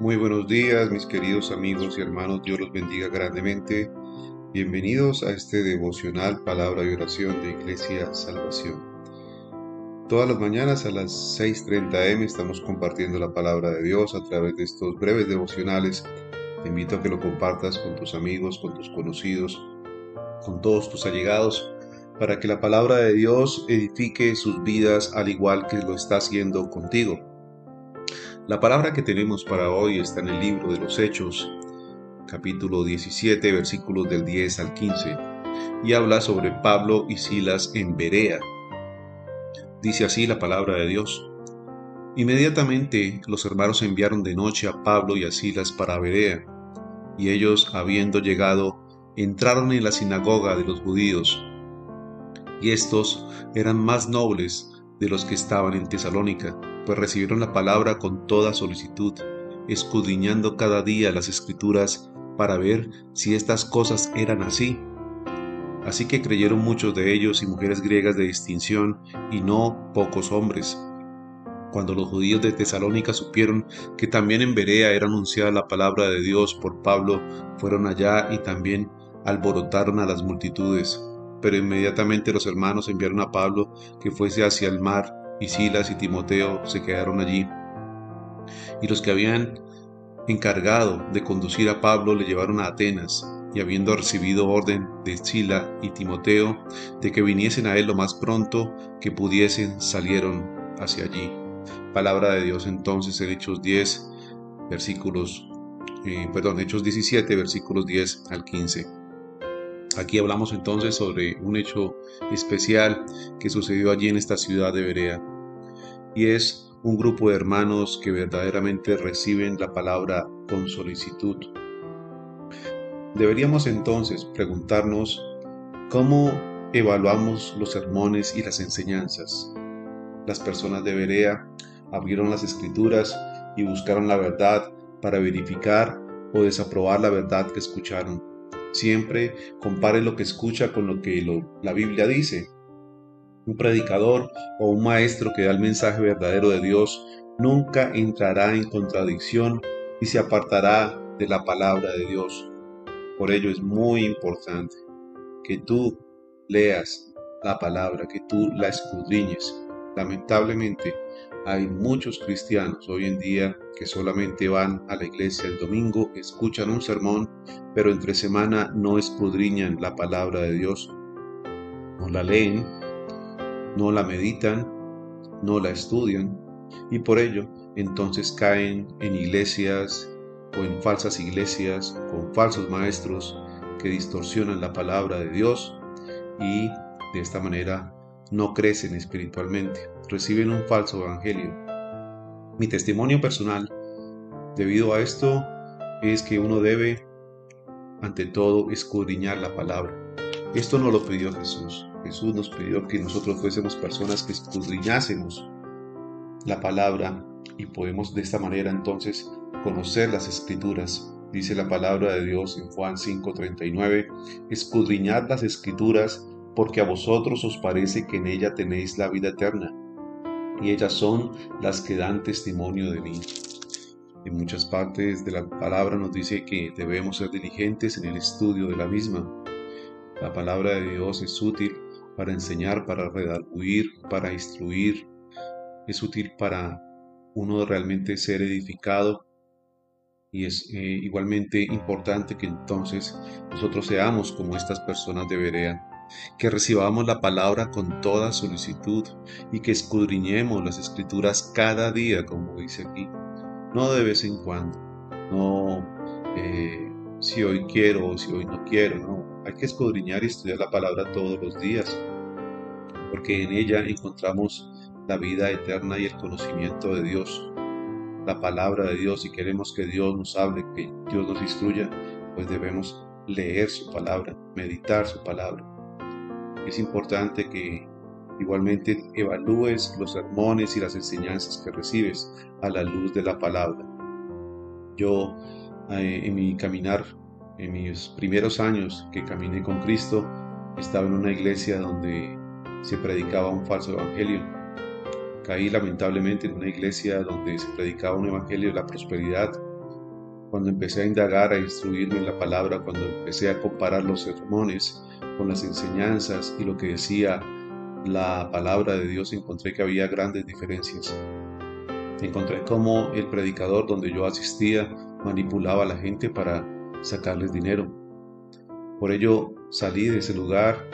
Muy buenos días, mis queridos amigos y hermanos. Dios los bendiga grandemente. Bienvenidos a este devocional Palabra y Oración de Iglesia Salvación. Todas las mañanas a las 6.30 am estamos compartiendo la palabra de Dios a través de estos breves devocionales. Te invito a que lo compartas con tus amigos, con tus conocidos, con todos tus allegados, para que la palabra de Dios edifique sus vidas al igual que lo está haciendo contigo. La palabra que tenemos para hoy está en el libro de los Hechos, capítulo 17, versículos del 10 al 15, y habla sobre Pablo y Silas en Berea. Dice así la palabra de Dios. Inmediatamente los hermanos enviaron de noche a Pablo y a Silas para Berea, y ellos, habiendo llegado, entraron en la sinagoga de los judíos. Y estos eran más nobles de los que estaban en Tesalónica pues recibieron la palabra con toda solicitud, escudriñando cada día las escrituras para ver si estas cosas eran así. Así que creyeron muchos de ellos y mujeres griegas de distinción, y no pocos hombres. Cuando los judíos de Tesalónica supieron que también en Berea era anunciada la palabra de Dios por Pablo, fueron allá y también alborotaron a las multitudes. Pero inmediatamente los hermanos enviaron a Pablo que fuese hacia el mar y Silas y Timoteo se quedaron allí. Y los que habían encargado de conducir a Pablo le llevaron a Atenas, y habiendo recibido orden de Sila y Timoteo de que viniesen a él lo más pronto que pudiesen, salieron hacia allí. Palabra de Dios entonces en Hechos 10, versículos, eh, perdón, Hechos 17, versículos 10 al 15. Aquí hablamos entonces sobre un hecho especial que sucedió allí en esta ciudad de Berea. Y es un grupo de hermanos que verdaderamente reciben la palabra con solicitud. Deberíamos entonces preguntarnos cómo evaluamos los sermones y las enseñanzas. Las personas de Berea abrieron las escrituras y buscaron la verdad para verificar o desaprobar la verdad que escucharon. Siempre compare lo que escucha con lo que la Biblia dice. Un predicador o un maestro que da el mensaje verdadero de Dios nunca entrará en contradicción y se apartará de la palabra de Dios. Por ello es muy importante que tú leas la palabra, que tú la escudriñes. Lamentablemente, hay muchos cristianos hoy en día que solamente van a la iglesia el domingo, escuchan un sermón, pero entre semana no escudriñan la palabra de Dios, no la leen, no la meditan, no la estudian y por ello entonces caen en iglesias o en falsas iglesias con falsos maestros que distorsionan la palabra de Dios y de esta manera no crecen espiritualmente, reciben un falso evangelio. Mi testimonio personal, debido a esto, es que uno debe, ante todo, escudriñar la palabra. Esto no lo pidió Jesús. Jesús nos pidió que nosotros fuésemos personas que escudriñásemos la palabra y podemos de esta manera entonces conocer las escrituras. Dice la palabra de Dios en Juan 5:39, escudriñad las escrituras porque a vosotros os parece que en ella tenéis la vida eterna, y ellas son las que dan testimonio de mí. En muchas partes de la palabra nos dice que debemos ser diligentes en el estudio de la misma. La palabra de Dios es útil para enseñar, para redarguir, para instruir. Es útil para uno realmente ser edificado y es eh, igualmente importante que entonces nosotros seamos como estas personas de Berea que recibamos la palabra con toda solicitud y que escudriñemos las escrituras cada día, como dice aquí, no de vez en cuando, no eh, si hoy quiero o si hoy no quiero, no, hay que escudriñar y estudiar la palabra todos los días, porque en ella encontramos la vida eterna y el conocimiento de Dios, la palabra de Dios, y queremos que Dios nos hable, que Dios nos instruya, pues debemos leer su palabra, meditar su palabra es importante que igualmente evalúes los sermones y las enseñanzas que recibes a la luz de la palabra. Yo eh, en mi caminar, en mis primeros años que caminé con Cristo, estaba en una iglesia donde se predicaba un falso evangelio. Caí lamentablemente en una iglesia donde se predicaba un evangelio de la prosperidad cuando empecé a indagar, a instruirme en la palabra, cuando empecé a comparar los sermones con las enseñanzas y lo que decía la palabra de Dios, encontré que había grandes diferencias. Encontré cómo el predicador donde yo asistía manipulaba a la gente para sacarles dinero. Por ello salí de ese lugar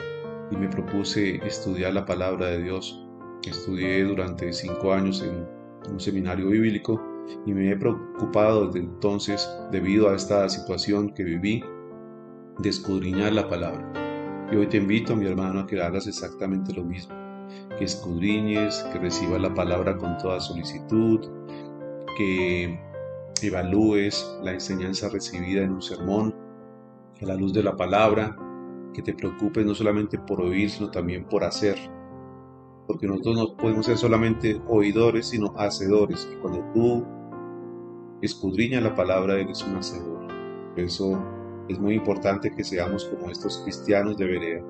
y me propuse estudiar la palabra de Dios. Estudié durante cinco años en un seminario bíblico y me he preocupado desde entonces, debido a esta situación que viví, de escudriñar la palabra. Y hoy te invito, mi hermano, a que hagas exactamente lo mismo, que escudriñes, que recibas la palabra con toda solicitud, que evalúes la enseñanza recibida en un sermón a la luz de la palabra, que te preocupes no solamente por oír, sino también por hacer. Porque nosotros no podemos ser solamente oidores, sino hacedores. Cuando tú escudriñas la palabra, eres un hacedor. Por eso es muy importante que seamos como estos cristianos de Berea.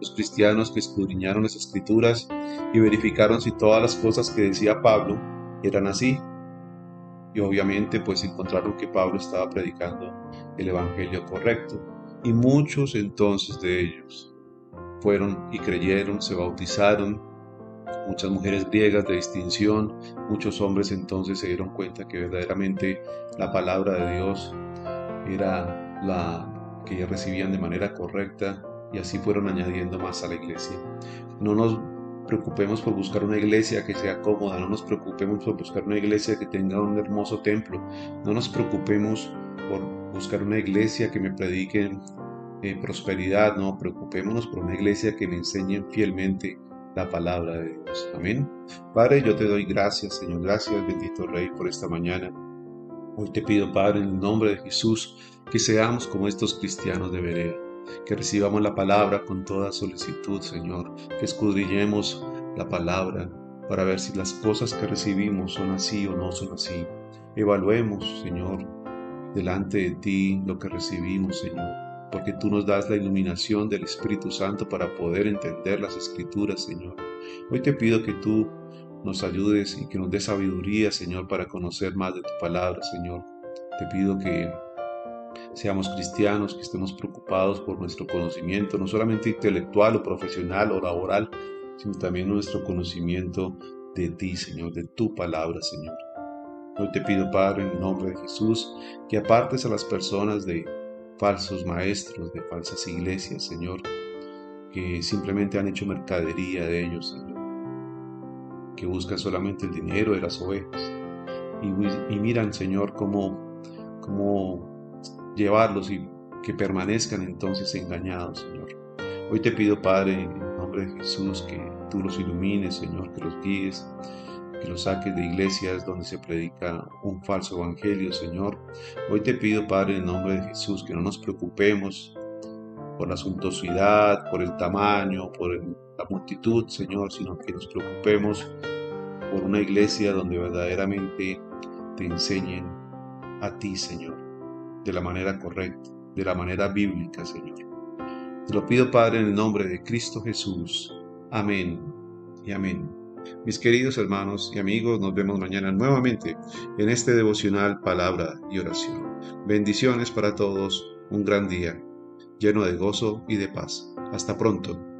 Los cristianos que escudriñaron las escrituras y verificaron si todas las cosas que decía Pablo eran así. Y obviamente pues encontraron que Pablo estaba predicando el evangelio correcto y muchos entonces de ellos fueron y creyeron, se bautizaron, muchas mujeres griegas de distinción, muchos hombres entonces se dieron cuenta que verdaderamente la palabra de Dios era la que recibían de manera correcta y así fueron añadiendo más a la iglesia. No nos preocupemos por buscar una iglesia que sea cómoda, no nos preocupemos por buscar una iglesia que tenga un hermoso templo, no nos preocupemos por buscar una iglesia que me predique eh, prosperidad, no, preocupémonos por una iglesia que me enseñe fielmente la palabra de Dios. Amén. Padre, yo te doy gracias, Señor, gracias, bendito Rey, por esta mañana. Hoy te pido, Padre, en el nombre de Jesús, que seamos como estos cristianos de Berea, que recibamos la palabra con toda solicitud, Señor, que escudriñemos la palabra para ver si las cosas que recibimos son así o no son así. Evaluemos, Señor, delante de ti lo que recibimos, Señor, porque tú nos das la iluminación del Espíritu Santo para poder entender las escrituras, Señor. Hoy te pido que tú nos ayudes y que nos des sabiduría, Señor, para conocer más de tu palabra, Señor. Te pido que seamos cristianos, que estemos preocupados por nuestro conocimiento, no solamente intelectual o profesional o laboral, sino también nuestro conocimiento de ti, Señor, de tu palabra, Señor. Hoy te pido, Padre, en el nombre de Jesús, que apartes a las personas de falsos maestros, de falsas iglesias, Señor, que simplemente han hecho mercadería de ellos, Señor, que buscan solamente el dinero de las ovejas. Y, miran, Señor, cómo, cómo llevarlos y que permanezcan entonces engañados, Señor. Hoy te pido, Padre, en nombre de Jesús, que tú los ilumines, Señor, que los guíes, que los saques de iglesias donde se predica un falso evangelio, Señor. Hoy te pido, Padre, en nombre de Jesús, que no nos preocupemos por la suntuosidad, por el tamaño, por la multitud, Señor, sino que nos preocupemos por una iglesia donde verdaderamente te enseñen a ti, Señor, de la manera correcta, de la manera bíblica, Señor. Te lo pido, Padre, en el nombre de Cristo Jesús. Amén y amén. Mis queridos hermanos y amigos, nos vemos mañana nuevamente en este devocional Palabra y Oración. Bendiciones para todos, un gran día, lleno de gozo y de paz. Hasta pronto.